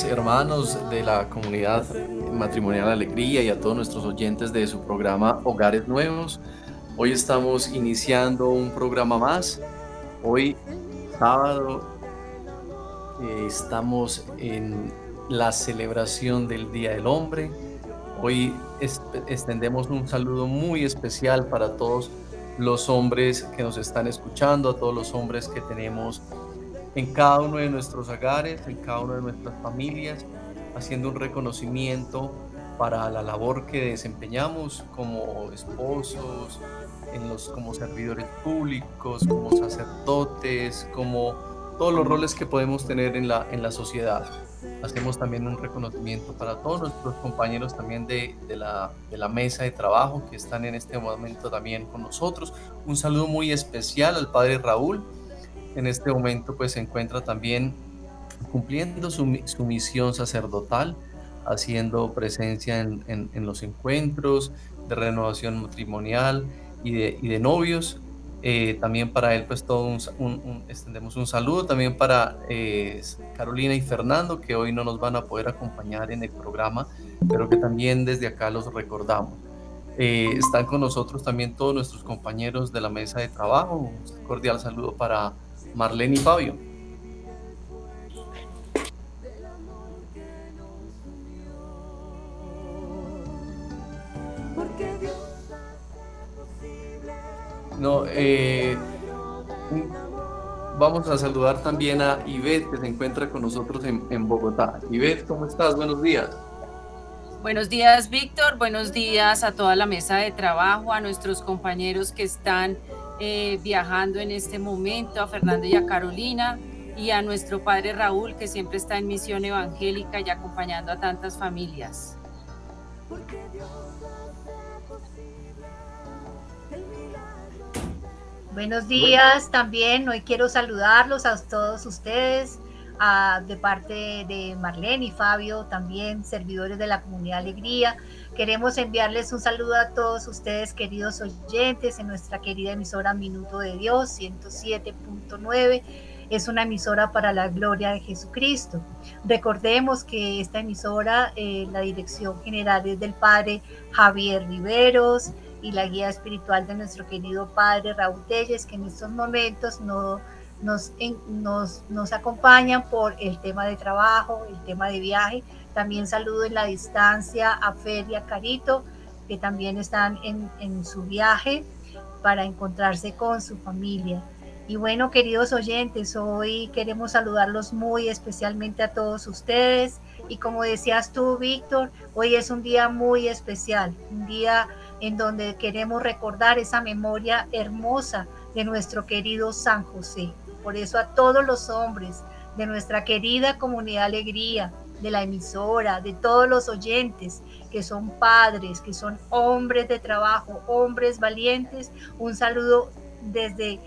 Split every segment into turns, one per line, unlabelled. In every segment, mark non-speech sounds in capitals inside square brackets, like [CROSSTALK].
Hermanos de la comunidad matrimonial Alegría y a todos nuestros oyentes de su programa Hogares Nuevos. Hoy estamos iniciando un programa más. Hoy, sábado, eh, estamos en la celebración del Día del Hombre. Hoy extendemos un saludo muy especial para todos los hombres que nos están escuchando, a todos los hombres que tenemos en cada uno de nuestros hogares, en cada una de nuestras familias, haciendo un reconocimiento para la labor que desempeñamos como esposos, en los, como servidores públicos, como sacerdotes, como todos los roles que podemos tener en la, en la sociedad. Hacemos también un reconocimiento para todos nuestros compañeros también de, de, la, de la mesa de trabajo que están en este momento también con nosotros. Un saludo muy especial al padre Raúl, en este momento pues se encuentra también cumpliendo su, su misión sacerdotal, haciendo presencia en, en, los encuentros de renovación matrimonial y de, y de novios. Eh, también para él pues todo un, extendemos un saludo también para eh, Carolina y Fernando que hoy no nos van a poder acompañar en el programa, pero que también desde acá los recordamos. Eh, están con nosotros también todos nuestros compañeros de la mesa de trabajo. Un cordial saludo para Marlene y Fabio. No, eh, vamos a saludar también a Ivette que se encuentra con nosotros en, Bogotá. Ivette, ¿cómo estás? Buenos días.
Buenos días, Víctor. Buenos días a toda la mesa de trabajo, a nuestros compañeros que están eh, viajando en este momento, a Fernando y a Carolina, y a nuestro padre Raúl, que siempre está en misión evangélica y acompañando a tantas familias.
Buenos días también, hoy quiero saludarlos a todos ustedes, de parte de Marlene y Fabio, también servidores de la comunidad Alegría. Queremos enviarles un saludo a todos ustedes, queridos oyentes, en nuestra querida emisora Minuto de Dios 107.9. Es una emisora para la gloria de Jesucristo. Recordemos que esta emisora, eh, la dirección general es del Padre Javier Riveros y la guía espiritual de nuestro querido Padre Raúl Telles, que en estos momentos no, nos, nos, nos acompañan por el tema de trabajo, el tema de viaje, también saludo en la distancia a Feria Carito, que también están en, su viaje para encontrarse con su familia. Y bueno, queridos oyentes, hoy queremos saludarlos muy especialmente a todos ustedes. Y como decías tú, Víctor, hoy es un día muy especial, un día en donde queremos recordar esa memoria hermosa de nuestro querido San José. Por eso a todos los hombres de nuestra querida comunidad Alegría, de la emisora, de todos los oyentes que son padres, que son hombres de trabajo, hombres valientes. Un saludo desde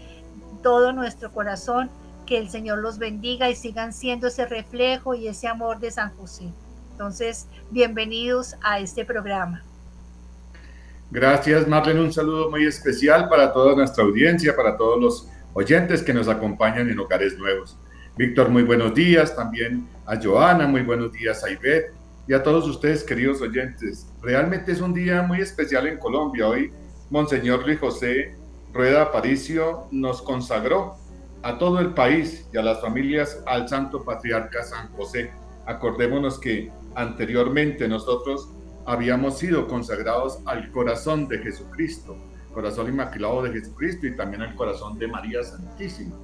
todo nuestro corazón. Que el Señor los bendiga y sigan siendo ese reflejo y ese amor de San José. Entonces, bienvenidos a este programa.
Gracias, Marlene. Un saludo muy especial para toda nuestra audiencia, para todos los oyentes que nos acompañan en Hogares Nuevos. Víctor, muy buenos días. También a Joana, muy buenos días a Ivette y a todos ustedes, queridos oyentes. Realmente es un día muy especial en Colombia. Hoy, Monseñor Luis José Rueda Aparicio nos consagró a todo el país y a las familias al Santo Patriarca San José. Acordémonos que anteriormente nosotros habíamos sido consagrados al corazón de Jesucristo, corazón inmaculado de Jesucristo y también al corazón de María Santísima.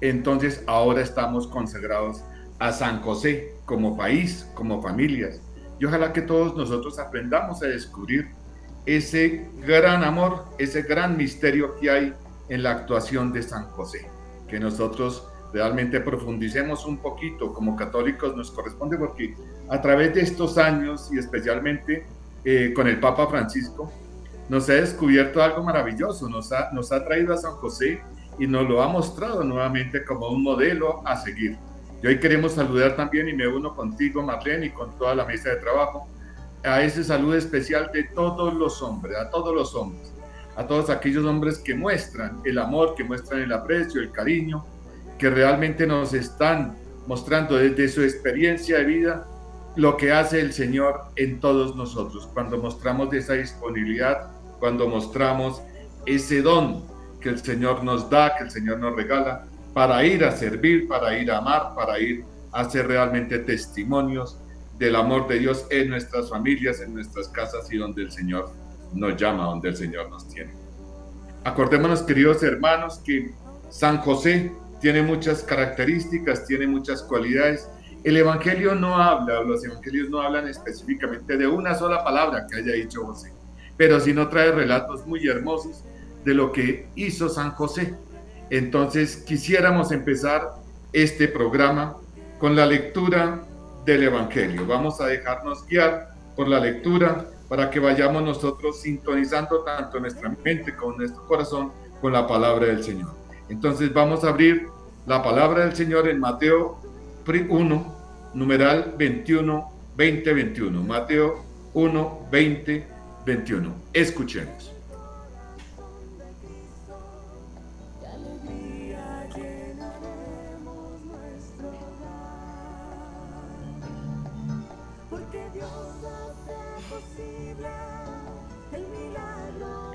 Entonces ahora estamos consagrados a San José como país, como familias. Y ojalá que todos nosotros aprendamos a descubrir ese gran amor, ese gran misterio que hay en la actuación de San José. Que nosotros realmente profundicemos un poquito como católicos nos corresponde porque a través de estos años y especialmente eh, con el Papa Francisco nos ha descubierto algo maravilloso, nos ha, nos ha traído a San José y nos lo ha mostrado nuevamente como un modelo a seguir. Y hoy queremos saludar también, y me uno contigo, Marlene, y con toda la mesa de trabajo, a ese saludo especial de todos los hombres, a todos los hombres, a todos aquellos hombres que muestran el amor, que muestran el aprecio, el cariño, que realmente nos están mostrando desde su experiencia de vida lo que hace el Señor en todos nosotros, cuando mostramos esa disponibilidad, cuando mostramos ese don que el Señor nos da, que el Señor nos regala, para ir a servir, para ir a amar, para ir a ser realmente testimonios del amor de Dios en nuestras familias, en nuestras casas y donde el Señor nos llama, donde el Señor nos tiene. Acordémonos, queridos hermanos, que San José tiene muchas características, tiene muchas cualidades. El Evangelio no habla, los Evangelios no hablan específicamente de una sola palabra que haya dicho José, pero sí no trae relatos muy hermosos de lo que hizo San José. Entonces quisiéramos empezar este programa con la lectura del Evangelio. Vamos a dejarnos guiar por la lectura para que vayamos nosotros sintonizando tanto nuestra mente como nuestro corazón con la palabra del Señor. Entonces vamos a abrir la palabra del Señor en Mateo 1, numeral 21, 20, 21. Mateo 1, 20, 21. Escuchemos.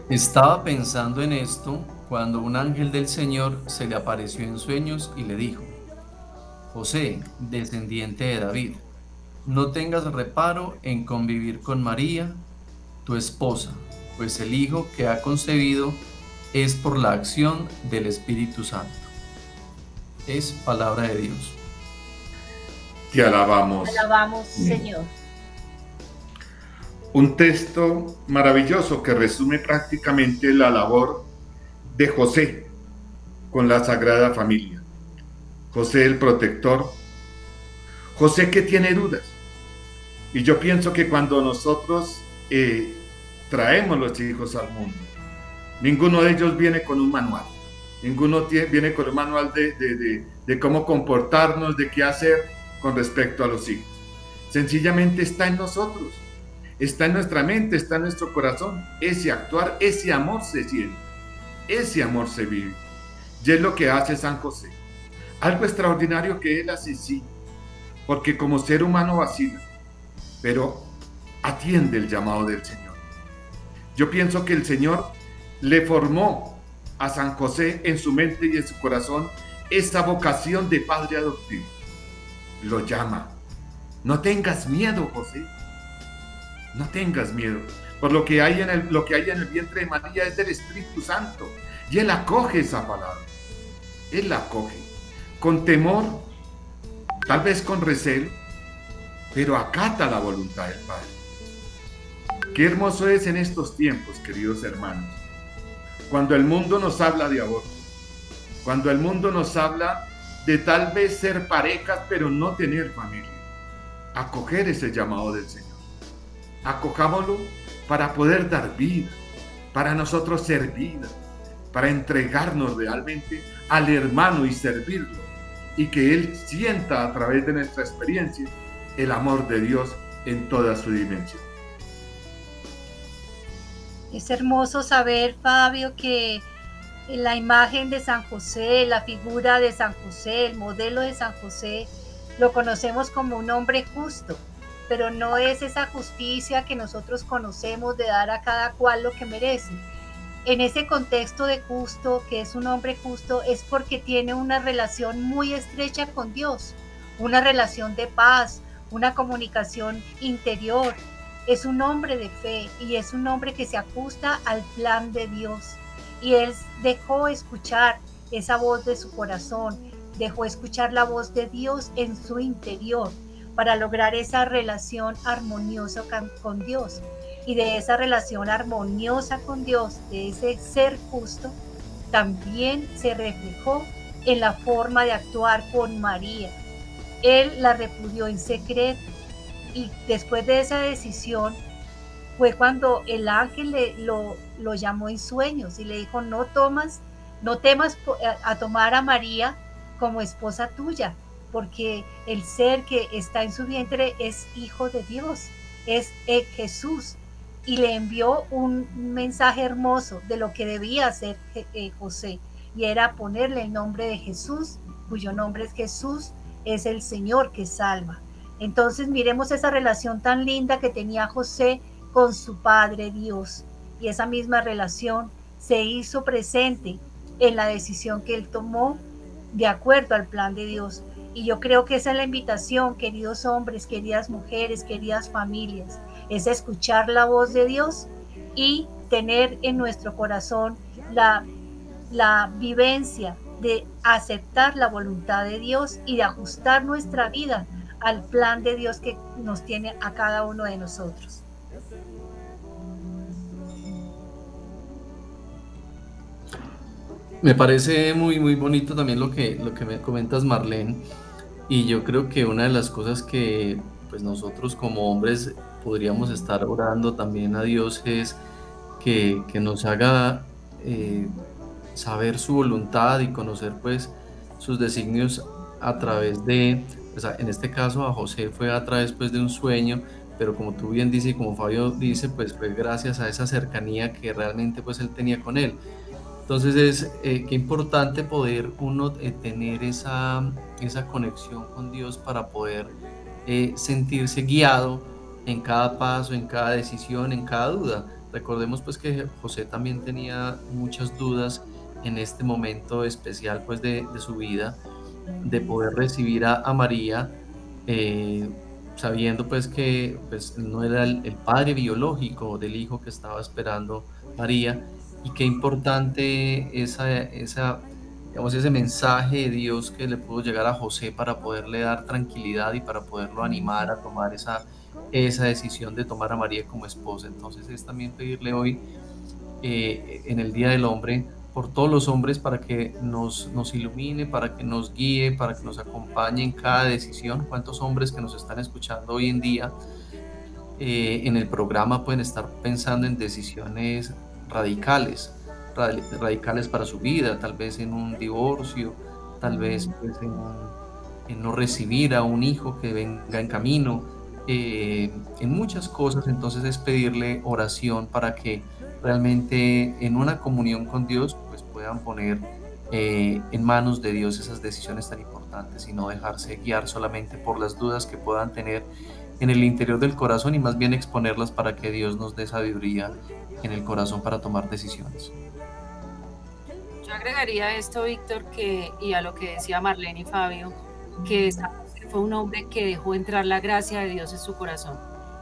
Estaba pensando en esto cuando un ángel del Señor se le apareció en sueños y le dijo, José, descendiente de David, no tengas reparo en convivir con María, tu esposa, pues el hijo que ha concebido es por la acción del Espíritu Santo. Es palabra de Dios.
Te alabamos.
Te alabamos, Señor
un texto maravilloso que resume prácticamente la labor de José con la Sagrada Familia. José el protector, José que tiene dudas. Y yo pienso que cuando nosotros eh, traemos los hijos al mundo, ninguno de ellos viene con un manual. Ninguno viene con un manual de cómo comportarnos, de qué hacer con respecto a los hijos. Sencillamente está en nosotros está en nuestra mente, está en nuestro corazón. Ese actuar, ese amor se siente, ese amor se vive. Y es lo que hace San José. Algo extraordinario que él hace, sí, porque como ser humano vacila, pero atiende el llamado del Señor. Yo pienso que el Señor le formó a San José en su mente y en su corazón esta vocación de padre adoptivo. Lo llama. No tengas miedo, José no tengas miedo, por lo que hay en el, lo que hay en el vientre de María es del Espíritu Santo. Y Él acoge esa palabra. Él la acoge. Con temor, tal vez con recelo, pero acata la voluntad del Padre. Qué hermoso es en estos tiempos, queridos hermanos, cuando el mundo nos habla de aborto, cuando el mundo nos habla de tal vez ser parejas, pero no tener familia. Acoger ese llamado del Señor acojámoslo para poder dar vida, para nosotros ser vida, para entregarnos realmente al hermano y servirlo, y que Él sienta a través de nuestra experiencia el amor de Dios en toda su dimensión.
Es hermoso saber, Fabio, que la imagen de San José, la figura de San José, el modelo de San José, lo conocemos como un hombre justo, pero no es esa justicia que nosotros conocemos de dar a cada cual lo que merece. en ese contexto de justo, que es un hombre justo, es porque tiene una relación muy estrecha con Dios, una relación de paz, una comunicación interior. Es un hombre de fe y es un hombre que se ajusta al plan de Dios. Y él dejó escuchar esa voz de su corazón, dejó escuchar la voz de Dios en su interior para lograr esa relación armoniosa con Dios y de esa relación armoniosa con Dios, de ese ser justo, también se reflejó en la forma de actuar con María. Él la repudió en secreto y después de esa decisión fue cuando el ángel le, lo, llamó en sueños y le dijo, no tomas, no temas a tomar a María como esposa tuya, porque el ser que está en su vientre es hijo de Dios, es eh, Jesús, y le envió un mensaje hermoso de lo que debía hacer eh, José y era ponerle el nombre de Jesús, cuyo nombre es Jesús, es el Señor que salva. Entonces miremos esa relación tan linda que tenía José con su Padre Dios y esa misma relación se hizo presente en la decisión que él tomó de acuerdo al plan de Dios. Y yo creo que esa es la invitación, queridos hombres, queridas mujeres, queridas familias, es escuchar la voz de Dios y tener en nuestro corazón la, la vivencia de aceptar la voluntad de Dios y de ajustar nuestra vida al plan de Dios que nos tiene a cada uno de nosotros.
Me parece muy, muy bonito también lo que, lo que me comentas, Marlene. Y yo creo que una de las cosas que pues nosotros como hombres podríamos estar orando también a Dios es que, nos haga eh, saber su voluntad y conocer pues sus designios a través de, en este caso a José fue a través pues de un sueño, pero como tú bien dices y como Fabio dice, pues fue gracias a esa cercanía que realmente pues él tenía con él. Entonces es eh, qué importante poder uno eh, tener esa, esa conexión con Dios para poder sentirse guiado en cada paso, en cada decisión, en cada duda. Recordemos pues que José también tenía muchas dudas en este momento especial pues de, su vida, de poder recibir a, María, eh, sabiendo pues que pues, no era el, padre biológico del hijo que estaba esperando María, y qué importante esa, esa, digamos, ese mensaje de Dios que le pudo llegar a José para poderle dar tranquilidad y para poderlo animar a tomar esa esa decisión de tomar a María como esposa. Entonces es también pedirle hoy, eh, en el Día del Hombre, por todos los hombres para que nos, nos ilumine, para que nos guíe, para que nos acompañe en cada decisión. ¿Cuántos hombres que nos están escuchando hoy en día eh, en el programa pueden estar pensando en decisiones radicales, radicales para su vida, tal vez en un divorcio, tal vez pues, en, no recibir a un hijo que venga en camino, eh, en muchas cosas, entonces es pedirle oración para que realmente en una comunión con Dios pues puedan poner eh, en manos de Dios esas decisiones tan importantes y no dejarse guiar solamente por las dudas que puedan tener en el interior del corazón y más bien exponerlas para que Dios nos dé sabiduría en el corazón para tomar decisiones.
Yo agregaría esto, Víctor, que, y a lo que decía Marlene y Fabio, que fue un hombre que dejó entrar la gracia de Dios en su corazón.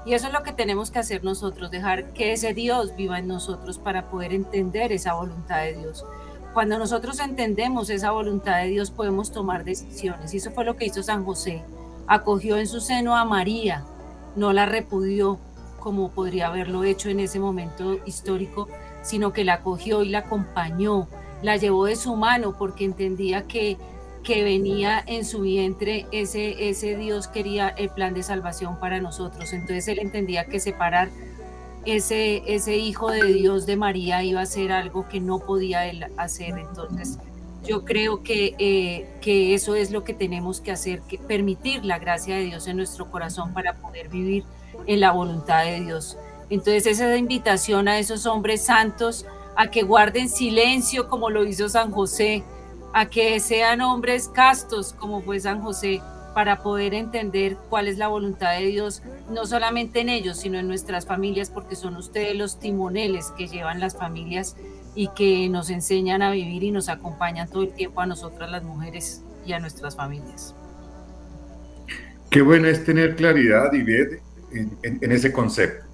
Y eso es lo que tenemos que hacer nosotros, dejar que ese Dios viva en nosotros para poder entender esa voluntad de Dios. Cuando nosotros entendemos esa voluntad de Dios podemos tomar decisiones. Y eso fue lo que hizo San José. Acogió en su seno a María, no la repudió como podría haberlo hecho en ese momento histórico, sino que la acogió y la acompañó, la llevó de su mano porque entendía que que venía en su vientre, ese, ese Dios quería el plan de salvación para nosotros. Entonces él entendía que separar ese, ese hijo de Dios de María iba a ser algo que no podía él hacer. Entonces yo creo que, eh, que eso es lo que tenemos que hacer, que permitir la gracia de Dios en nuestro corazón para poder vivir en la voluntad de Dios. Entonces esa invitación a esos hombres santos a que guarden silencio como lo hizo San José, a que sean hombres castos como fue San José para poder entender cuál es la voluntad de Dios, no solamente en ellos, sino en nuestras familias, porque son ustedes los timoneles que llevan las familias y que nos enseñan a vivir y nos acompañan todo el tiempo a nosotras las mujeres y a nuestras familias.
Qué bueno es tener claridad y ver en ese concepto,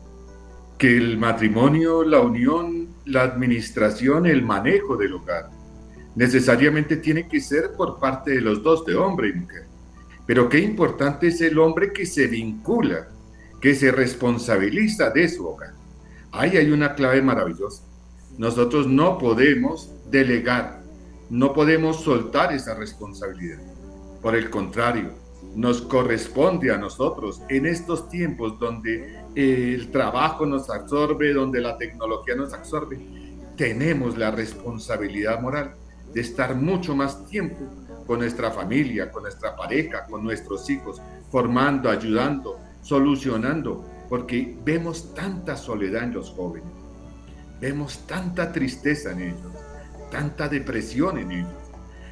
que el matrimonio, la unión, la administración, el manejo del hogar, necesariamente tiene que ser por parte de los dos, de hombre y mujer. Pero qué importante es el hombre que se vincula, que se responsabiliza de su hogar. Ahí hay una clave maravillosa. Nosotros no podemos delegar, no podemos soltar esa responsabilidad. Por el contrario, nos corresponde a nosotros en estos tiempos donde el trabajo nos absorbe, donde la tecnología nos absorbe, tenemos la responsabilidad moral de estar mucho más tiempo con nuestra familia, con nuestra pareja, con nuestros hijos, formando, ayudando, solucionando, porque vemos tanta soledad en los jóvenes, vemos tanta tristeza en ellos, tanta depresión en ellos,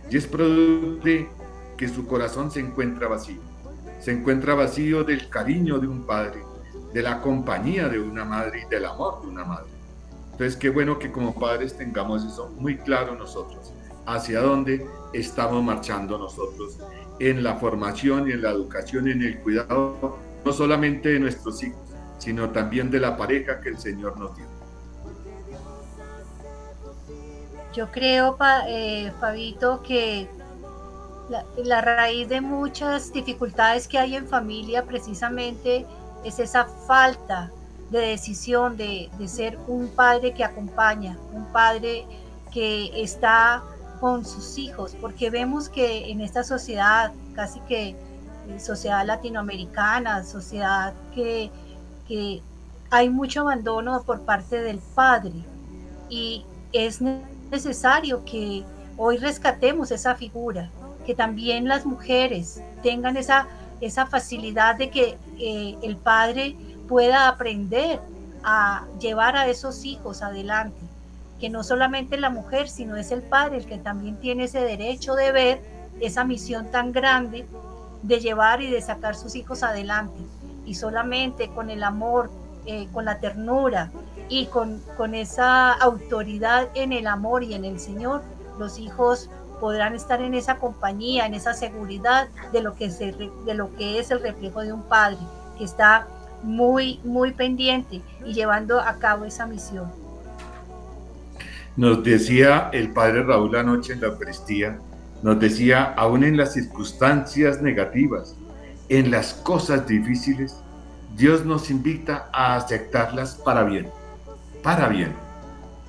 y es producto de que su corazón se encuentra vacío, se encuentra vacío del cariño de un padre, de la compañía de una madre y del amor de una madre. Entonces, qué bueno que como padres tengamos eso muy claro nosotros hacia dónde estamos marchando nosotros en la formación y en la educación en el cuidado, no solamente de nuestros hijos, sino también de la pareja que el Señor nos dio.
Yo creo, eh, Fabito, que la, raíz de muchas dificultades que hay en familia precisamente es esa falta de decisión de, de ser un padre que acompaña, un padre que está con sus hijos, porque vemos que en esta sociedad, casi que eh, sociedad latinoamericana, sociedad que, que hay mucho abandono por parte del padre y es necesario que hoy rescatemos esa figura, que también las mujeres tengan esa, esa facilidad de que eh, el padre pueda aprender a llevar a esos hijos adelante que no solamente la mujer, sino es el padre el que también tiene ese derecho de ver esa misión tan grande de llevar y de sacar sus hijos adelante. Y solamente con el amor, eh, con la ternura y con, con esa autoridad en el amor y en el Señor, los hijos podrán estar en esa compañía, en esa seguridad de lo que, se, de lo que es el reflejo de un padre que está muy, muy pendiente y llevando a cabo esa misión.
Nos decía el padre Raúl anoche en la Eucaristía, nos decía, aún en las circunstancias negativas, en las cosas difíciles, Dios nos invita a aceptarlas para bien, para bien.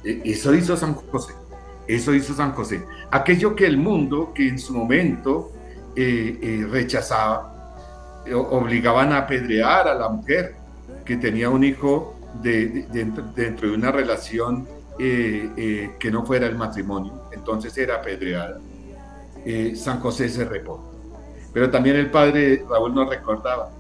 E, eso hizo San José, eso hizo San José. Aquello que el mundo, que en su momento eh, eh, rechazaba, eh, obligaban a apedrear a la mujer que tenía un hijo dentro de una relación que no fuera el matrimonio, entonces era apedreada. San José se repone. Pero también el padre Raúl nos recordaba,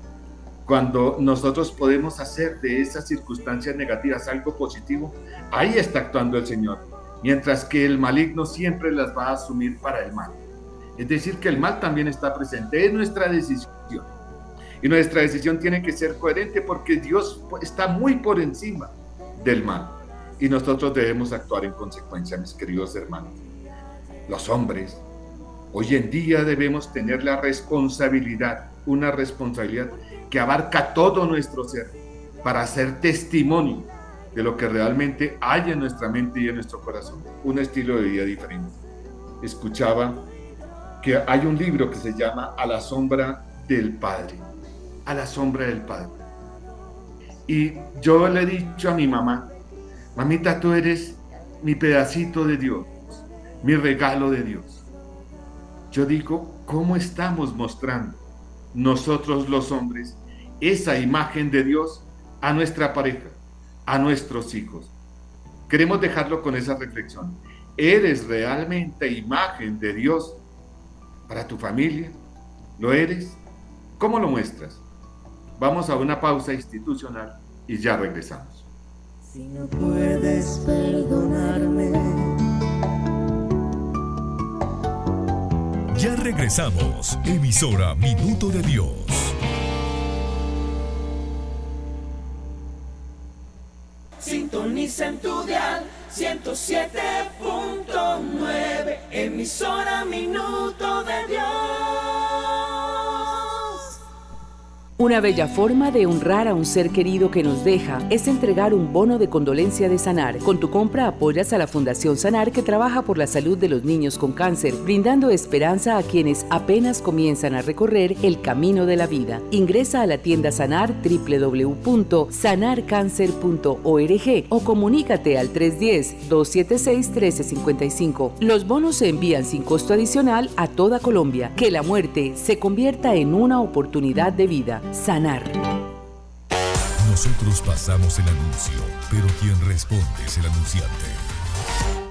cuando nosotros podemos hacer de esas circunstancias negativas algo positivo, ahí está actuando el Señor, mientras que el maligno siempre las va a asumir para el mal. Es decir, que el mal también está presente, es nuestra decisión. Y nuestra decisión tiene que ser coherente porque Dios está muy por encima del mal y nosotros debemos actuar en consecuencia, mis queridos hermanos. Los hombres, hoy en día debemos tener la responsabilidad, una responsabilidad que abarca todo nuestro ser, para hacer testimonio de lo que realmente hay en nuestra mente y en nuestro corazón, un estilo de vida diferente. Escuchaba que hay un libro que se llama A la sombra del Padre, a la sombra del Padre. Y yo le he dicho a mi mamá, Mamita, tú eres mi pedacito de Dios, mi regalo de Dios. Yo digo, ¿cómo estamos mostrando nosotros los hombres esa imagen de Dios a nuestra pareja, a nuestros hijos? Queremos dejarlo con esa reflexión. ¿Eres realmente imagen de Dios para tu familia? ¿Lo eres? ¿Cómo lo muestras? Vamos a una pausa institucional y ya regresamos. Si no puedes perdonarme.
Ya regresamos, emisora Minuto de Dios.
Sintoniza en tu dial 107.9, emisora minuto de Dios.
Una bella forma de honrar a un ser querido que nos deja es entregar un bono de condolencia de Sanar. Con tu compra apoyas a la Fundación Sanar que trabaja por la salud de los niños con cáncer, brindando esperanza a quienes apenas comienzan a recorrer el camino de la vida. Ingresa a la tienda Sanar www.sanarcancer.org o comunícate al 310-276-1355. Los bonos se envían sin costo adicional a toda Colombia. Que la muerte se convierta en una oportunidad de vida sanar.
Nosotros pasamos el anuncio, pero quien responde es el anunciante.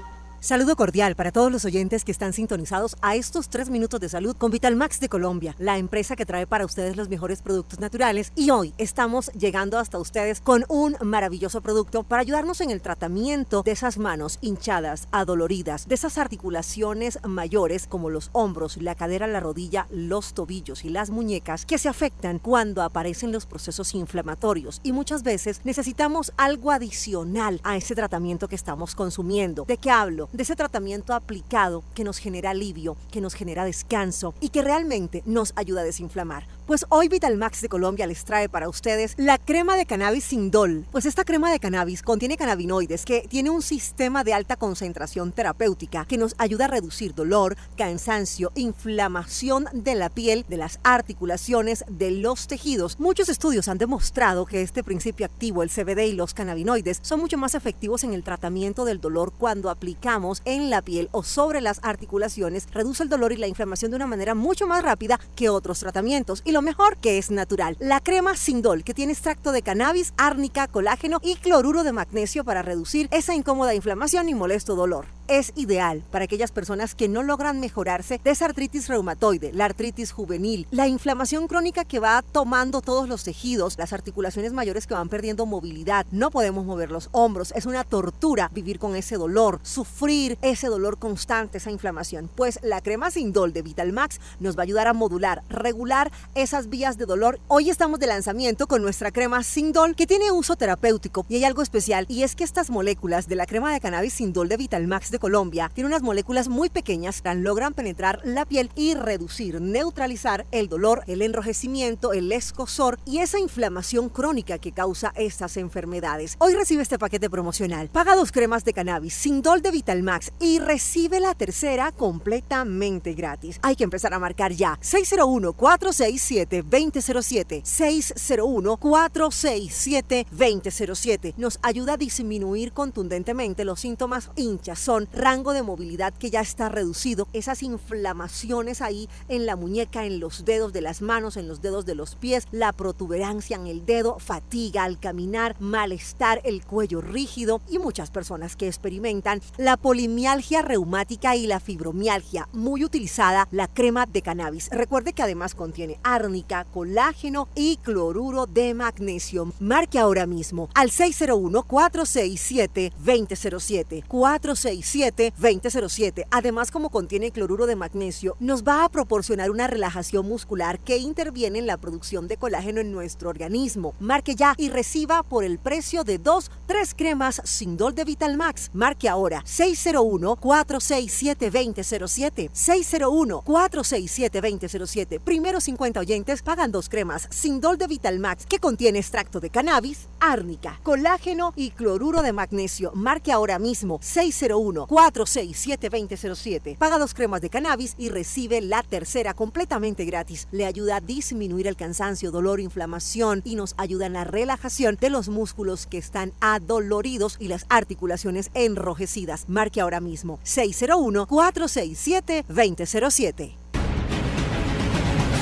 Saludo cordial para todos los oyentes que están sintonizados a estos tres minutos de salud con Vital Max de Colombia, la empresa que trae para ustedes los mejores productos naturales. Y hoy estamos llegando hasta ustedes con un maravilloso producto para ayudarnos en el tratamiento de esas manos hinchadas, adoloridas, de esas articulaciones mayores como los hombros, la cadera, la rodilla, los tobillos y las muñecas que se afectan cuando aparecen los procesos inflamatorios. Y muchas veces necesitamos algo adicional a ese tratamiento que estamos consumiendo. ¿De qué hablo? De ese tratamiento aplicado que nos genera alivio, que nos genera descanso y que realmente nos ayuda a desinflamar. Pues hoy Vitalmax de Colombia les trae para ustedes la crema de cannabis Sindol. Pues esta crema de cannabis contiene cannabinoides que tiene un sistema de alta concentración terapéutica que nos ayuda a reducir dolor, cansancio, inflamación de la piel, de las articulaciones, de los tejidos. Muchos estudios han demostrado que este principio activo, el CBD y los cannabinoides, son mucho más efectivos en el tratamiento del dolor cuando aplicamos en la piel o sobre las articulaciones. Reduce el dolor y la inflamación de una manera mucho más rápida que otros tratamientos lo mejor que es natural. La crema Sindol, que tiene extracto de cannabis, árnica, colágeno y cloruro de magnesio para reducir esa incómoda inflamación y molesto dolor es ideal para aquellas personas que no logran mejorarse de esa artritis reumatoide, la artritis juvenil, la inflamación crónica que va tomando todos los tejidos, las articulaciones mayores que van perdiendo movilidad. No podemos mover los hombros, es una tortura vivir con ese dolor, sufrir ese dolor constante, esa inflamación. Pues la crema Sindol de Vitalmax nos va a ayudar a modular, regular esas vías de dolor. Hoy estamos de lanzamiento con nuestra crema Sindol que tiene uso terapéutico y hay algo especial y es que estas moléculas de la crema de cannabis Sindol de Vitalmax de Colombia tiene unas moléculas muy pequeñas que logran penetrar la piel y reducir, neutralizar el dolor, el enrojecimiento, el escosor y esa inflamación crónica que causa estas enfermedades. Hoy recibe este paquete promocional. Paga dos cremas de cannabis sin dol de Vitalmax y recibe la tercera completamente gratis. Hay que empezar a marcar ya. 601-467-2007. 601-467-2007. Nos ayuda a disminuir contundentemente los síntomas hinchazón rango de movilidad que ya está reducido, esas inflamaciones ahí en la muñeca, en los dedos de las manos, en los dedos de los pies, la protuberancia en el dedo, fatiga al caminar, malestar, el cuello rígido y muchas personas que experimentan la polimialgia reumática y la fibromialgia, muy utilizada la crema de cannabis. Recuerde que además contiene árnica, colágeno y cloruro de magnesio. Marque ahora mismo al 601 467 2007 467 2007 Además, como contiene cloruro de magnesio, nos va a proporcionar una relajación muscular que interviene en la producción de colágeno en nuestro organismo. Marque ya y reciba por el precio de dos, tres cremas Sindol de Vital Max. Marque ahora 601-467-2007. 601-467-2007. Primeros 50 oyentes pagan dos cremas Sindol de Vital Max que contiene extracto de cannabis, árnica, colágeno y cloruro de magnesio. Marque ahora mismo 601 467-2007. Paga dos cremas de cannabis y recibe la tercera completamente gratis. Le ayuda a disminuir el cansancio, dolor, inflamación y nos ayuda en la relajación de los músculos que están adoloridos y las articulaciones enrojecidas. Marque ahora mismo 601-467-2007.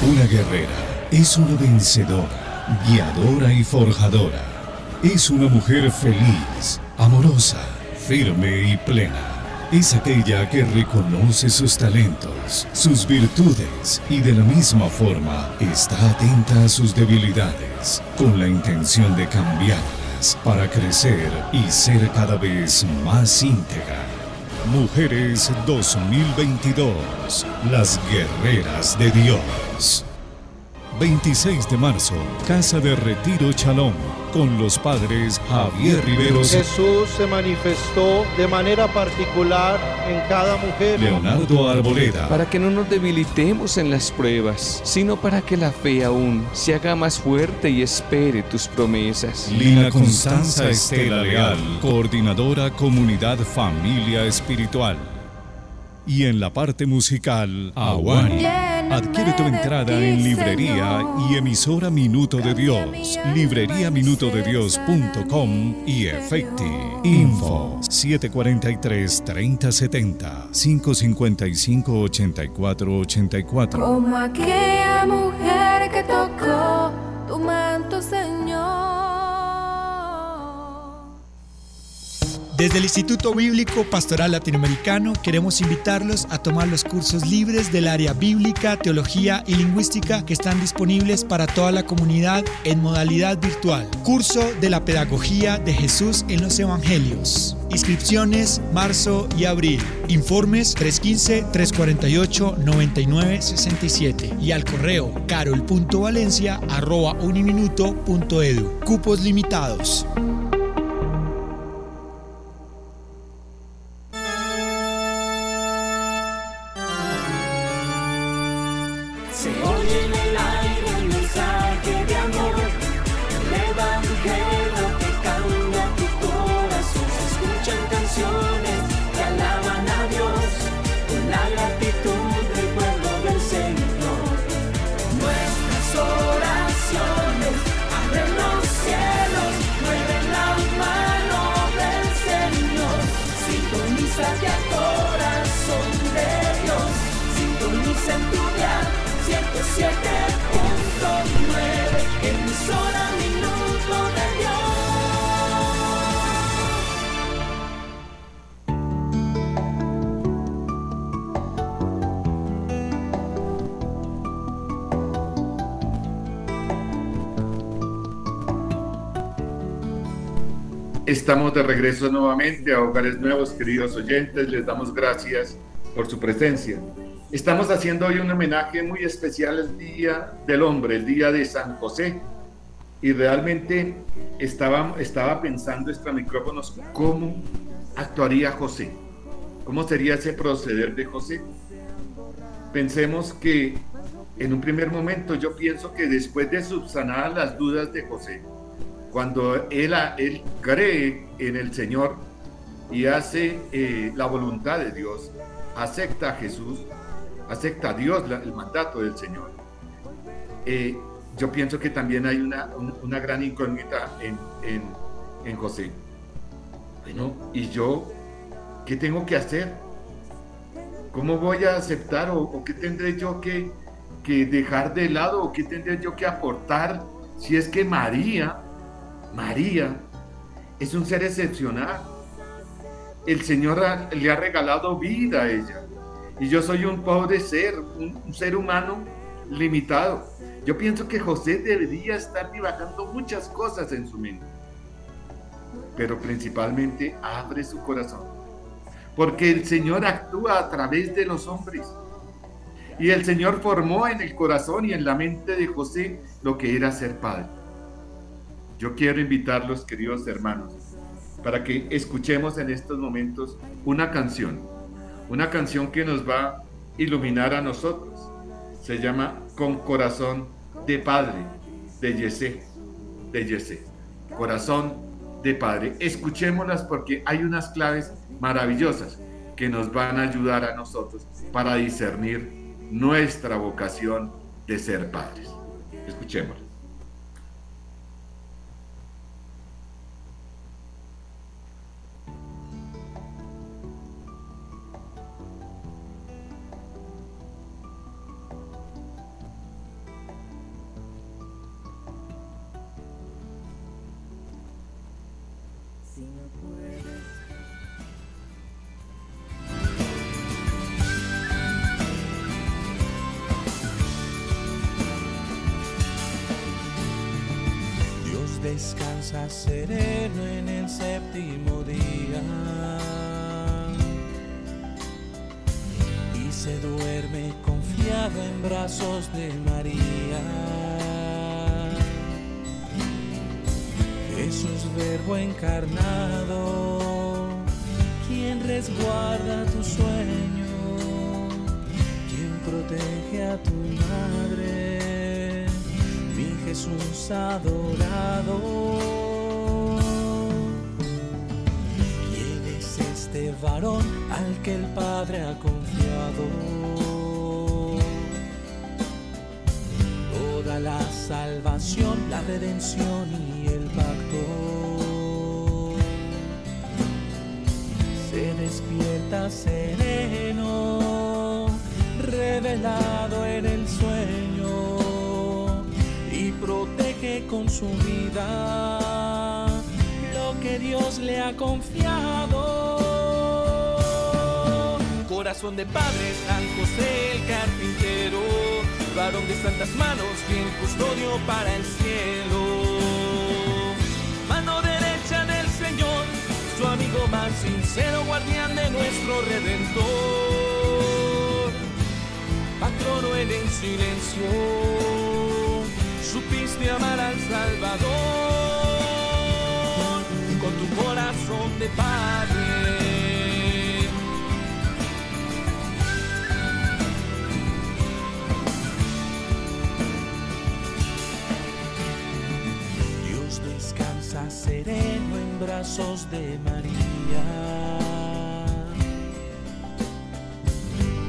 Una guerrera es una vencedora, guiadora y forjadora. Es una mujer feliz, amorosa, firme y plena es aquella que reconoce sus talentos, sus virtudes y de la misma forma está atenta a sus debilidades, con la intención de cambiarlas para crecer y ser cada vez más íntegra. Mujeres 2022, las guerreras de Dios. 26 de marzo, Casa de Retiro Chalón, con los padres Javier Riveros.
Jesús se manifestó de manera particular en cada mujer.
Leonardo Arboleda.
Para que no nos debilitemos en las pruebas, sino para que la fe aún se haga más fuerte y espere tus promesas.
Lina Constanza Estela Leal, coordinadora Comunidad Familia Espiritual. Y en la parte musical, Awani. Adquiere tu entrada en librería y emisora Minuto de Dios, libreriaminutodedios.com y Efecti. Info 743-3070, 555-8484.
Como aquella mujer que tocó tu manto, Señor.
Desde el Instituto Bíblico Pastoral Latinoamericano queremos invitarlos a tomar los cursos libres del área bíblica, teología y lingüística que están disponibles para toda la comunidad en modalidad virtual. Curso de la Pedagogía de Jesús en los Evangelios. Inscripciones marzo y abril. Informes 315-348-9967 y al correo carol.valencia.uniminuto.edu. Cupos limitados.
Estamos de regreso nuevamente a Hogares Nuevos, queridos oyentes. Les damos gracias por su presencia. Estamos haciendo hoy un homenaje muy especial al Día del Hombre, el Día de San José. Y realmente estaba, estaba pensando extra micrófonos cómo actuaría José, cómo sería ese proceder de José. Pensemos que en un primer momento yo pienso que después de subsanar las dudas de José, cuando él, él cree en el Señor y hace eh, la voluntad de Dios, acepta a Jesús, acepta a Dios la, el mandato del Señor. Eh, yo pienso que también hay una, un, una gran incógnita en, en, en, José. Bueno, ¿y yo qué tengo que hacer? ¿Cómo voy a aceptar o, o qué tendré yo que, que dejar de lado o qué tendré yo que aportar si es que María, María, es un ser excepcional? El Señor le ha regalado vida a ella y yo soy un pobre ser, un, un, ser humano limitado. Yo pienso que José debería estar divagando muchas cosas en su mente, pero principalmente abre su corazón, porque el Señor actúa a través de los hombres. Y el Señor formó en el corazón y en la mente de José lo que era ser padre. Yo quiero invitarlos, queridos hermanos, para que escuchemos en estos momentos una canción una canción que nos va a iluminar a nosotros. Se llama Con Corazón de Padre, de Yesé, de Yesé. Corazón de Padre. Escuchémoslas porque hay unas claves maravillosas que nos van a ayudar a nosotros para discernir nuestra vocación de ser padres. Escuchémoslas.
Dios le ha confiado. Corazón de padre, San José el carpintero, varón de santas manos, bien custodio para el cielo. Mano derecha del Señor, su amigo más sincero, guardián de nuestro Redentor. Patrono en el silencio, supiste amar al Salvador corazón de padre. Dios descansa sereno en brazos de María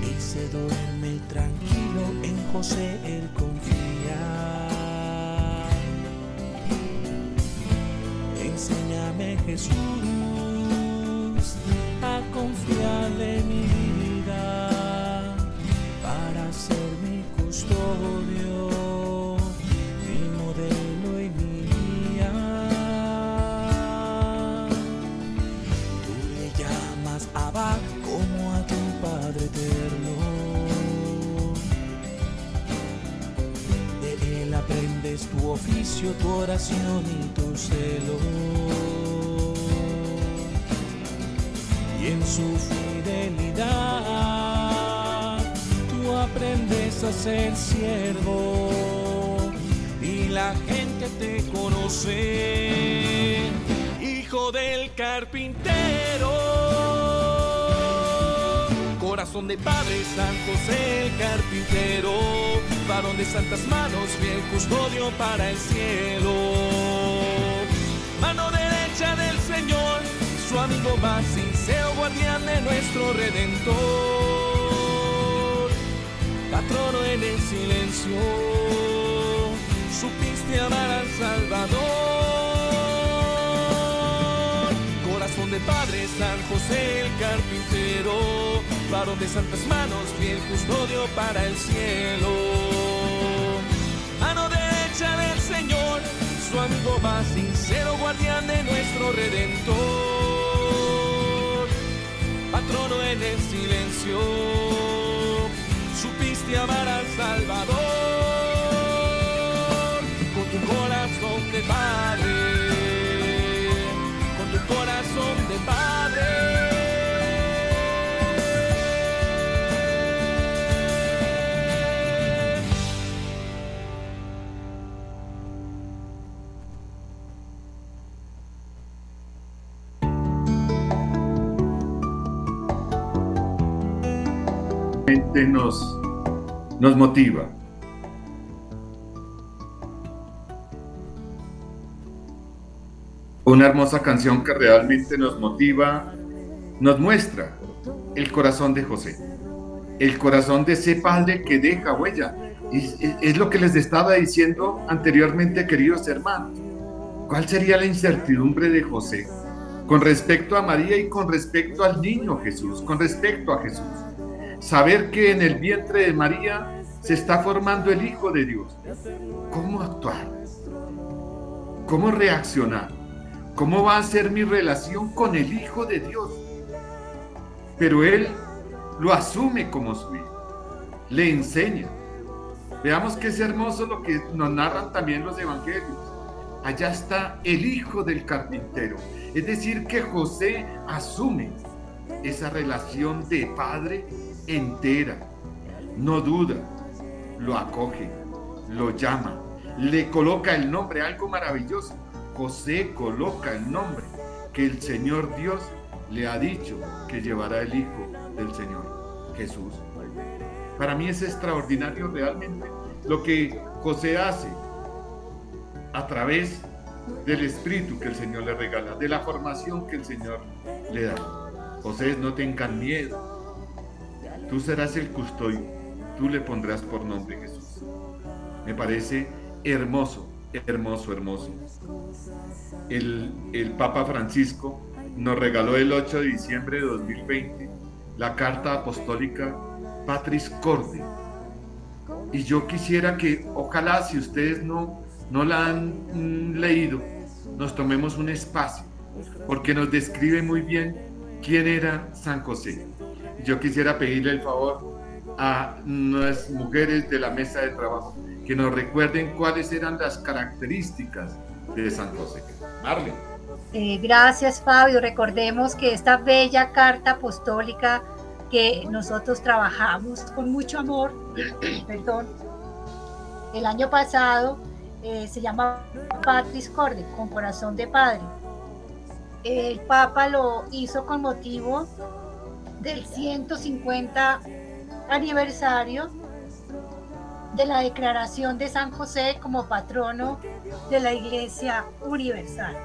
y se duerme tranquilo en José él confía. Jesús a confiar en mi vida para ser mi custodio, mi modelo y mi guía. Tú le llamas Abba como a tu Padre eterno. De él aprendes tu oficio, tu oración y tu celo. Y en su fidelidad tú aprendes a ser siervo y la gente te conoce, hijo del carpintero. Corazón de padre, San José el carpintero, varón de santas manos, fiel custodio para el cielo. Mano derecha del Señor, su amigo más sincero, guardián de nuestro Redentor. Patrono en el silencio, supiste amar al Salvador. Corazón de padre, San José el carpintero, varón de santas manos, fiel custodio para el cielo. Mano derecha del Señor, su amigo más sincero, guardián de nuestro Redentor. Patrono en el silencio, supiste amar al Salvador con tu corazón de padre,
nos, nos motiva. Una hermosa canción que realmente nos motiva, nos muestra el corazón de José, el corazón de ese padre que deja huella. Es, es- es lo que les estaba diciendo anteriormente, queridos hermanos. ¿Cuál sería la incertidumbre de José con respecto a María y con respecto al niño Jesús, con respecto a Jesús? Saber que en el vientre de María se está formando el Hijo de Dios. ¿Cómo actuar? ¿Cómo reaccionar? ¿Cómo va a ser mi relación con el Hijo de Dios? Pero Él lo asume como su Hijo, le enseña. Veamos que es hermoso lo que nos narran también los evangelios. Allá está el hijo del carpintero. Es decir, que José asume esa relación de padre entera. No duda, lo acoge, lo llama, le coloca el nombre, algo maravilloso. José coloca el nombre que el Señor Dios le ha dicho que llevará el Hijo del Señor, Jesús. Para mí es extraordinario realmente lo que José hace a través del espíritu que el Señor le regala, de la formación que el Señor le da. José, no tengan miedo. Tú serás el custodio. Tú le pondrás por nombre Jesús. Me parece hermoso, hermoso, hermoso. El, el Papa Francisco nos regaló el 8 de diciembre de 2020 la carta apostólica Patris Corde. Y yo quisiera que, ojalá, si ustedes no, no la han mm, leído, nos tomemos un espacio, porque nos describe muy bien quién era San José. Yo quisiera pedirle el favor a las mujeres de la mesa de trabajo que nos recuerden cuáles eran las características de San José. Marlene.
Eh, gracias Fabio. Recordemos que esta bella carta apostólica que nosotros trabajamos con mucho amor, [COUGHS] perdón, el año pasado eh, se llama Patris Corde, con corazón de padre. El Papa lo hizo con motivo del 150 aniversario de la declaración de San José como patrono de la Iglesia Universal.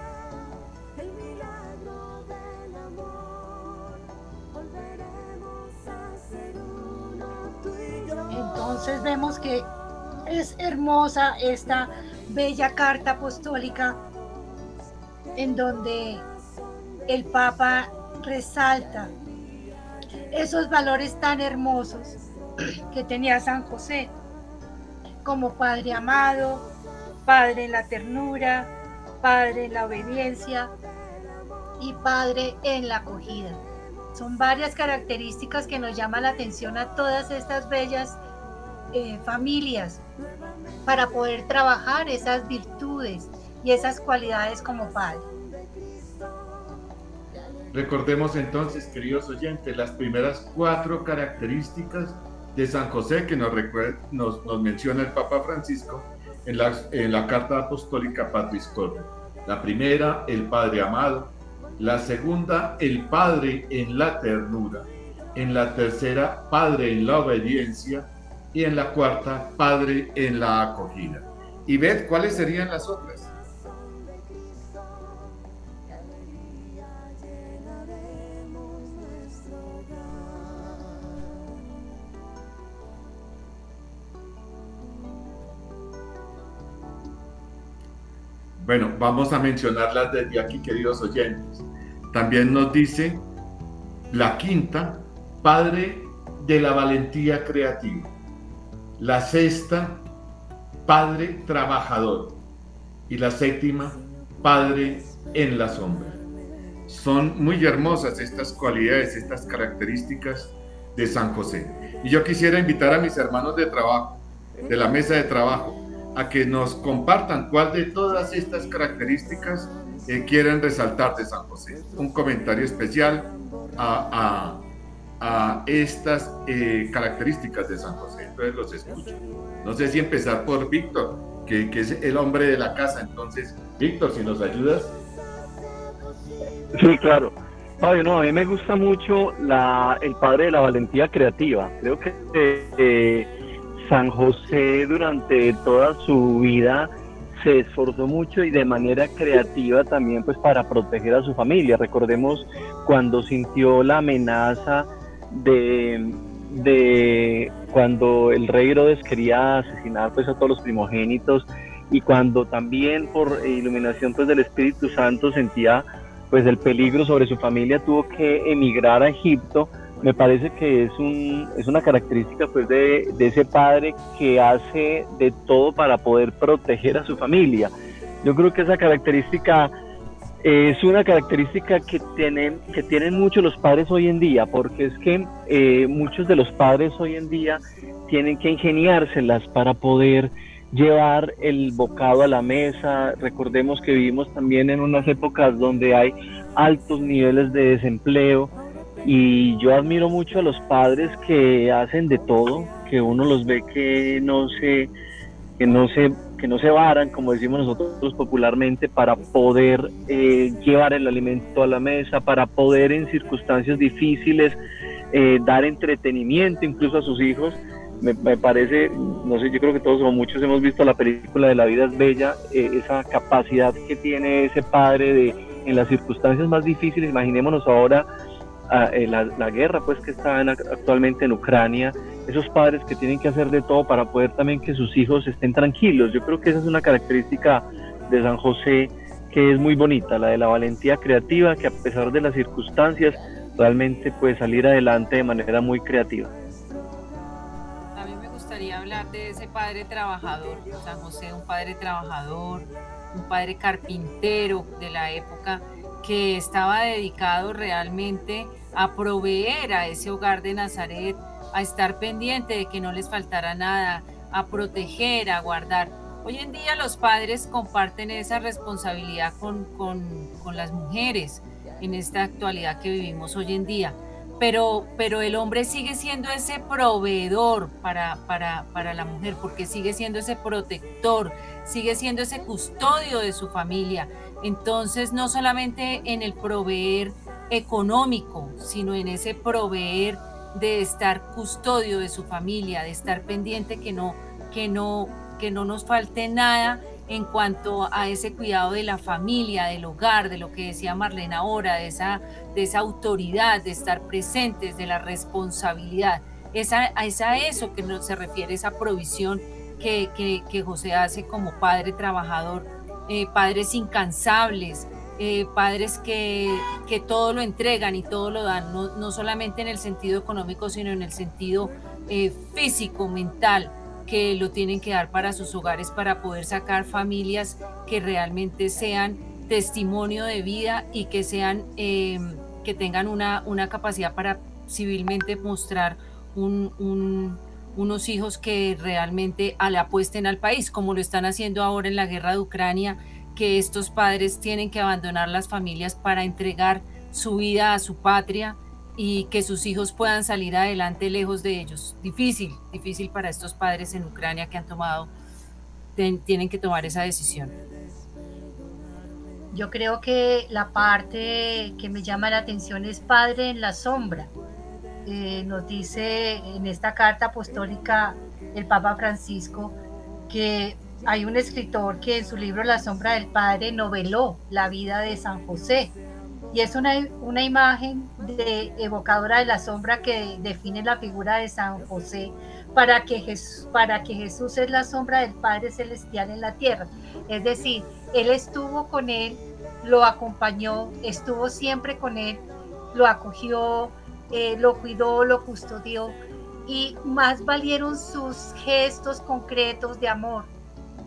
Entonces vemos que es hermosa esta bella carta apostólica en donde el Papa resalta esos valores tan hermosos que tenía San José como Padre amado, Padre en la ternura, Padre en la obediencia y Padre en la acogida. Son varias características que nos llaman la atención a todas estas bellas eh, familias para poder trabajar esas virtudes y esas cualidades como padre.
Recordemos entonces, queridos oyentes, las primeras cuatro características de San José que nos, menciona el Papa Francisco en la, carta apostólica Patris Corde. La primera, el Padre amado. La segunda, el Padre en la ternura. En la tercera, Padre en la obediencia y en la cuarta, Padre en la acogida. Y ved cuáles serían las otras. Bueno, vamos a mencionarlas desde aquí, queridos oyentes. También nos dice la quinta, Padre de la valentía creativa. La sexta, Padre trabajador. Y la séptima, Padre en la sombra. Son muy hermosas estas cualidades, estas características de San José. Y yo quisiera invitar a mis hermanos de trabajo, de la mesa de trabajo, a que nos compartan cuál de todas estas características eh, quieren resaltar de San José. Un comentario especial a, a estas eh, características de San José. Entonces los escucho. No sé si empezar por Víctor, que, que, es el hombre de la casa. Entonces, Víctor, si nos ayudas.
Sí, claro. Fabio, no, a mí me gusta mucho la, el padre de la valentía creativa. Creo que eh, San José durante toda su vida se esforzó mucho y de manera creativa también pues para proteger a su familia. Recordemos cuando sintió la amenaza de, de cuando el rey Herodes quería asesinar pues a todos los primogénitos y cuando también por iluminación pues del Espíritu Santo sentía pues el peligro sobre su familia tuvo que emigrar a Egipto me parece que es un es una característica pues de, de ese padre que hace de todo para poder proteger a su familia yo creo que esa característica es una característica que tienen, que tienen muchos los padres hoy en día, porque es que eh, muchos de los padres hoy en día tienen que ingeniárselas para poder llevar el bocado a la mesa. Recordemos que vivimos también en unas épocas donde hay altos niveles de desempleo y yo admiro mucho a los padres que hacen de todo, que uno los ve que no se que no se que no se varan, como decimos nosotros popularmente, para poder eh, llevar el alimento a la mesa, para poder en circunstancias difíciles eh, dar entretenimiento incluso a sus hijos. Me, parece, no sé, yo creo que todos o muchos hemos visto la película de La vida es bella, eh, esa capacidad que tiene ese padre de en las circunstancias más difíciles, imaginémonos ahora ah, la, la, guerra pues que está actualmente en Ucrania, esos padres que tienen que hacer de todo para poder también que sus hijos estén tranquilos. Yo creo que esa es una característica de San José que es muy bonita, la de la valentía creativa, que a pesar de las circunstancias realmente puede salir adelante de manera muy creativa.
A mí me gustaría hablar de ese padre trabajador, San José, un padre trabajador, un padre carpintero de la época que estaba dedicado realmente a proveer a ese hogar de Nazaret a estar pendiente de que no les faltara nada, a proteger, a guardar. Hoy en día los padres comparten esa responsabilidad con, con, con las mujeres en esta actualidad que vivimos hoy en día. Pero, pero el hombre sigue siendo ese proveedor para, para, para la mujer, porque sigue siendo ese protector, sigue siendo ese custodio de su familia. Entonces, no solamente en el proveer económico, sino en ese proveer de estar custodio de su familia, de estar pendiente que no, que no, que no nos falte nada en cuanto a ese cuidado de la familia, del hogar, de lo que decía Marlene ahora, de esa, esa autoridad, de estar presentes, de la responsabilidad. Es a, eso que se refiere esa provisión que, que, José hace como padre trabajador, eh, padres incansables, eh, padres que, que, todo lo entregan y todo lo dan, no, no, solamente en el sentido económico, sino en el sentido eh, físico, mental, que lo tienen que dar para sus hogares para poder sacar familias que realmente sean testimonio de vida y que sean em, que tengan una, una capacidad para civilmente mostrar un, unos hijos que realmente le apuesten al país, como lo están haciendo ahora en la guerra de Ucrania que estos padres tienen que abandonar las familias para entregar su vida a su patria y que sus hijos puedan salir adelante lejos de ellos. Difícil, difícil para estos padres en Ucrania que han tomado, tienen que tomar esa decisión.
Yo creo que la parte que me llama la atención es Padre en la sombra. Eh, nos dice en esta carta apostólica el Papa Francisco que hay un escritor que en su libro La sombra del Padre noveló la vida de San José. Y es una, una imagen de, evocadora de la sombra que define la figura de San José para que, Jesús, para que Jesús es la sombra del Padre Celestial en la tierra. Es decir, Él estuvo con Él, lo acompañó, estuvo siempre con Él, lo acogió, eh, lo cuidó, lo custodió y más valieron sus gestos concretos de amor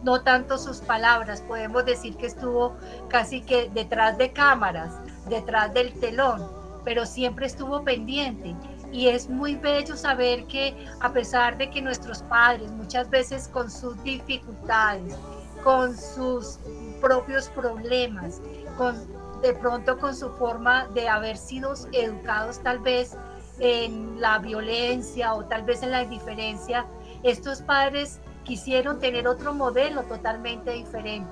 no tanto sus palabras, podemos decir que estuvo casi que detrás de cámaras, detrás del telón, pero siempre estuvo pendiente. Y es muy bello saber que a pesar de que nuestros padres muchas veces con sus dificultades, con sus propios problemas, con de pronto con su forma de haber sido educados tal vez en la violencia o tal vez en la indiferencia, estos padres quisieron tener otro modelo totalmente diferente.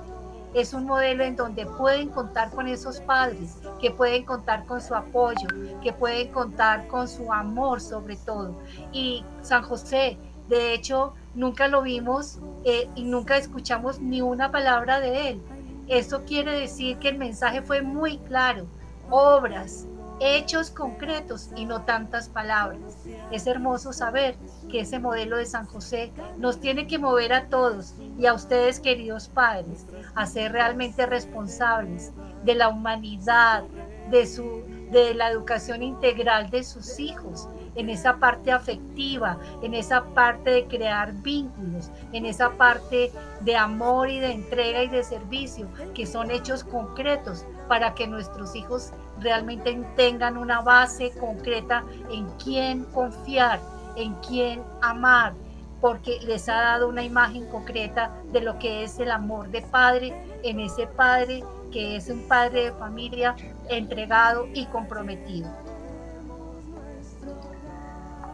Es un modelo en donde pueden contar con esos padres, que pueden contar con su apoyo, que pueden contar con su amor sobre todo. Y San José, de hecho, nunca lo vimos eh, y nunca escuchamos ni una palabra de él. Eso quiere decir que el mensaje fue muy claro. Obras, hechos concretos y no tantas palabras. Es hermoso saber que ese modelo de San José nos tiene que mover a todos y a ustedes, queridos padres, a ser realmente responsables de la humanidad, de, su, de la educación integral de sus hijos, en esa parte afectiva, en esa parte de crear vínculos, en esa parte de amor y de entrega y de servicio, que son hechos concretos para que nuestros hijos realmente tengan una base concreta en quién confiar, en quién amar, porque les ha dado una imagen concreta de lo que es el amor de padre en ese padre que es un padre de familia entregado y comprometido.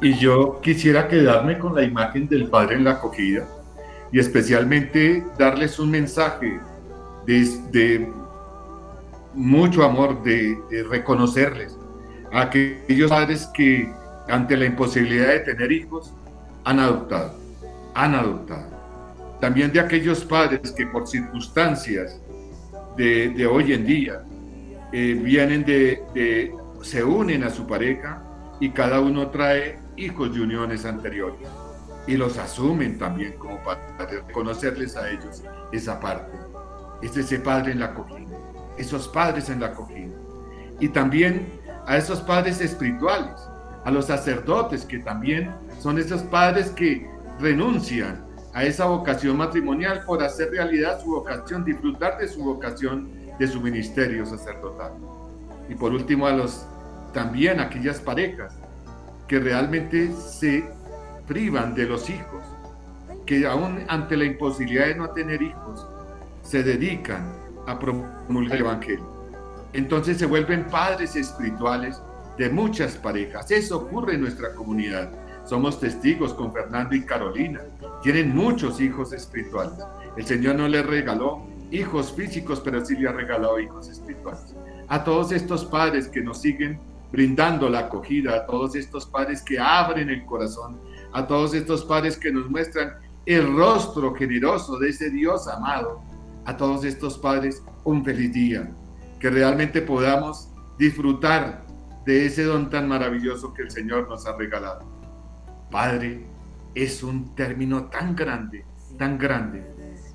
Y yo quisiera quedarme con la imagen del padre en la acogida y especialmente darles un mensaje de, de mucho amor, de, de reconocerles a aquellos padres que ante la imposibilidad de tener hijos han adoptado, han adoptado. También de aquellos padres que por circunstancias de, de hoy en día eh, vienen de, de, se unen a su pareja y cada uno trae hijos de uniones anteriores y los asumen también como padres, reconocerles a ellos esa parte. Es ese padre en la cocina, esos padres en la cocina. Y también a esos padres espirituales, a los sacerdotes que también son esos padres que renuncian a esa vocación matrimonial por hacer realidad su vocación, disfrutar de su vocación, de su ministerio sacerdotal. Y por último a los también aquellas parejas que realmente se privan de los hijos, que aún ante la imposibilidad de no tener hijos, se dedican a promulgar el Evangelio. Entonces se vuelven padres espirituales de muchas parejas. Eso ocurre en nuestra comunidad. Somos testigos con Fernando y Carolina. Tienen muchos hijos espirituales. El Señor no les regaló hijos físicos, pero sí le ha regalado hijos espirituales. A todos estos padres que nos siguen brindando la acogida, a todos estos padres que abren el corazón, a todos estos padres que nos muestran el rostro generoso de ese Dios amado, a todos estos padres un feliz día, que realmente podamos disfrutar de ese don tan maravilloso que el Señor nos ha regalado. Padre es un término tan grande, tan grande,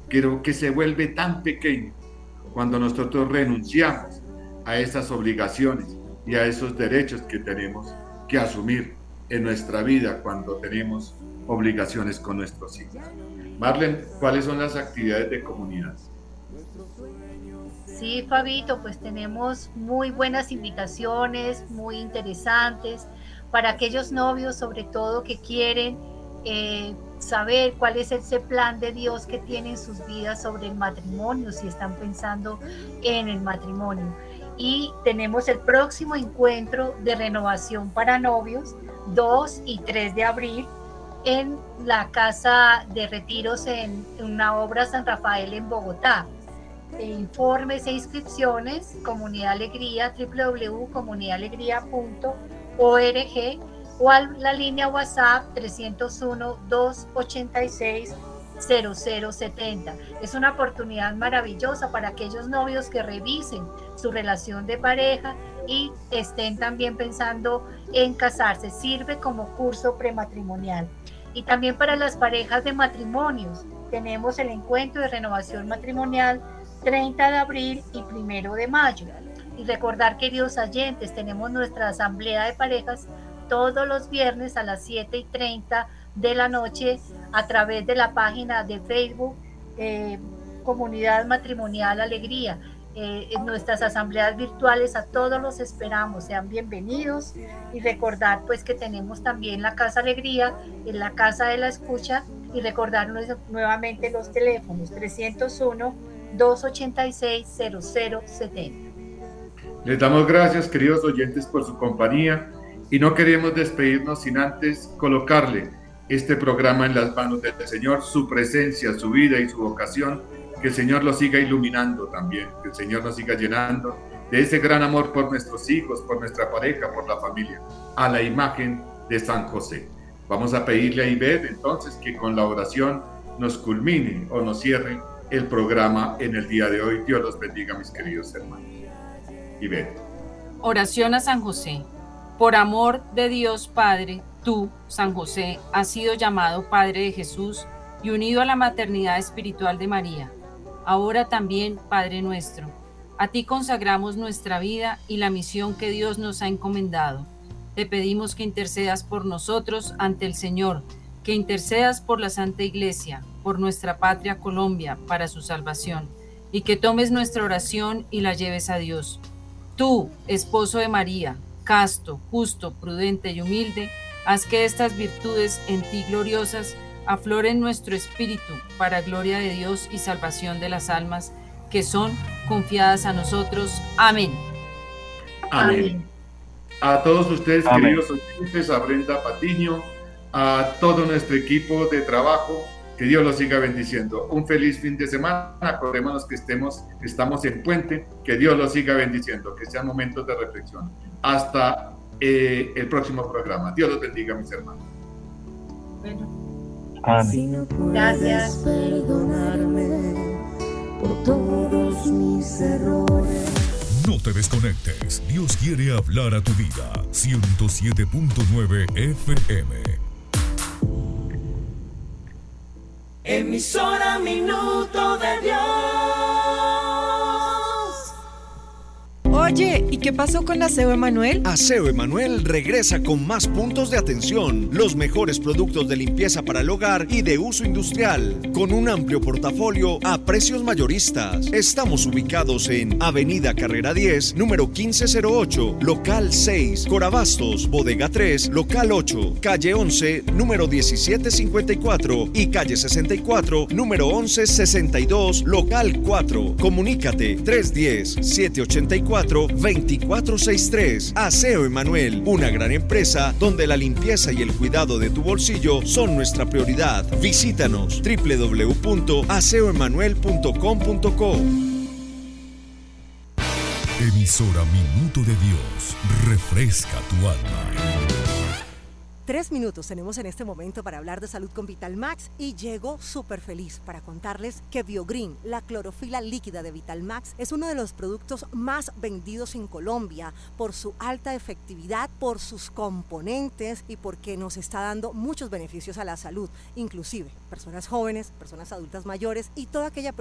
pero que se vuelve tan pequeño cuando nosotros renunciamos a esas obligaciones y a esos derechos que tenemos que asumir en nuestra vida cuando tenemos obligaciones con nuestros hijos. Marlene, ¿cuáles son las actividades de comunidad?
Sí, Fabito, pues tenemos muy buenas invitaciones, muy interesantes, para aquellos novios sobre todo que quieren eh, saber cuál es ese plan de Dios que tienen sus vidas sobre el matrimonio, si están pensando en el matrimonio. Y tenemos el próximo encuentro de renovación para novios, 2 y 3 de abril, en la casa de retiros en una obra San Rafael en Bogotá. Informes e inscripciones, Comunidad Alegría, www.comunidadalegría.org o a la línea WhatsApp 301-286-0070. Es una oportunidad maravillosa para aquellos novios que revisen su relación de pareja y estén también pensando en casarse. Sirve como curso prematrimonial. Y también para las parejas de matrimonios. Tenemos el encuentro de renovación matrimonial 30 de abril y 1 de mayo. Y recordar, queridos oyentes, tenemos nuestra asamblea de parejas todos los viernes a las 7 y 30 de la noche a través de la página de Facebook eh, Comunidad Matrimonial Alegría. Eh, en nuestras asambleas virtuales a todos los esperamos, sean bienvenidos y recordar pues que tenemos también la Casa Alegría en la Casa de la Escucha y recordarnos nuevamente los teléfonos 301 286 0070.
Les damos gracias queridos oyentes por su compañía y no queremos despedirnos sin antes colocarle este programa en las manos del Señor, su presencia, su vida y su vocación, que el Señor lo siga iluminando también, que el Señor nos siga llenando de ese gran amor por nuestros hijos, por nuestra pareja, por la familia, a la imagen de San José. Vamos a pedirle a Ivette entonces que con la oración nos culmine o nos cierre el programa en el día de hoy. Dios los bendiga, mis queridos hermanos. Ivette.
Oración a San José. Por amor de Dios Padre, tú, San José, has sido llamado Padre de Jesús y unido a la maternidad espiritual de María. Ahora también, Padre nuestro, a ti consagramos nuestra vida y la misión que Dios nos ha encomendado. Te pedimos que intercedas por nosotros ante el Señor, que intercedas por la Santa Iglesia, por nuestra patria Colombia, para su salvación, y que tomes nuestra oración y la lleves a Dios. Tú, esposo de María, casto, justo, prudente y humilde, haz que estas virtudes en ti gloriosas afloren nuestro espíritu para gloria de Dios y salvación de las almas que son confiadas a nosotros. Amén.
Amén. A todos ustedes, queridos oyentes, a Brenda Patiño, a todo nuestro equipo de trabajo, Que Dios los siga bendiciendo. Un feliz fin de semana. Acordémonos que estemos, estamos en puente. Que Dios los siga bendiciendo. Que sean momentos de reflexión. Hasta eh, el próximo programa. Dios los bendiga, mis hermanos.
Amén.
Gracias.
perdonarme por todos mis errores.
No te desconectes. Dios quiere hablar a tu vida. 107.9 FM.
Emisora Minuto de Dios.
Oye, ¿y qué pasó con Aseo Emanuel?
Aseo Emanuel regresa con más puntos de atención, los mejores productos de limpieza para el hogar y de uso industrial, con un amplio portafolio a precios mayoristas. Estamos ubicados en Avenida Carrera 10, número 1508, local 6, Corabastos, bodega 3, local 8, calle 11, número 1754 y calle 64, número 1162, local 4. Comunícate 310 784 2463. Aseo Emanuel, una gran empresa donde la limpieza y el cuidado de tu bolsillo son nuestra prioridad. Visítanos www.aseoemanuel.com.co.
Emisora Minuto de Dios. Refresca tu alma.
Tres minutos tenemos en este momento para hablar de salud con Vital Max y llego súper feliz para contarles que Biogreen, la clorofila líquida de Vital Max, es uno de los productos más vendidos en Colombia por su alta efectividad, por sus componentes y porque nos está dando muchos beneficios a la salud, inclusive personas jóvenes, personas adultas mayores y toda aquella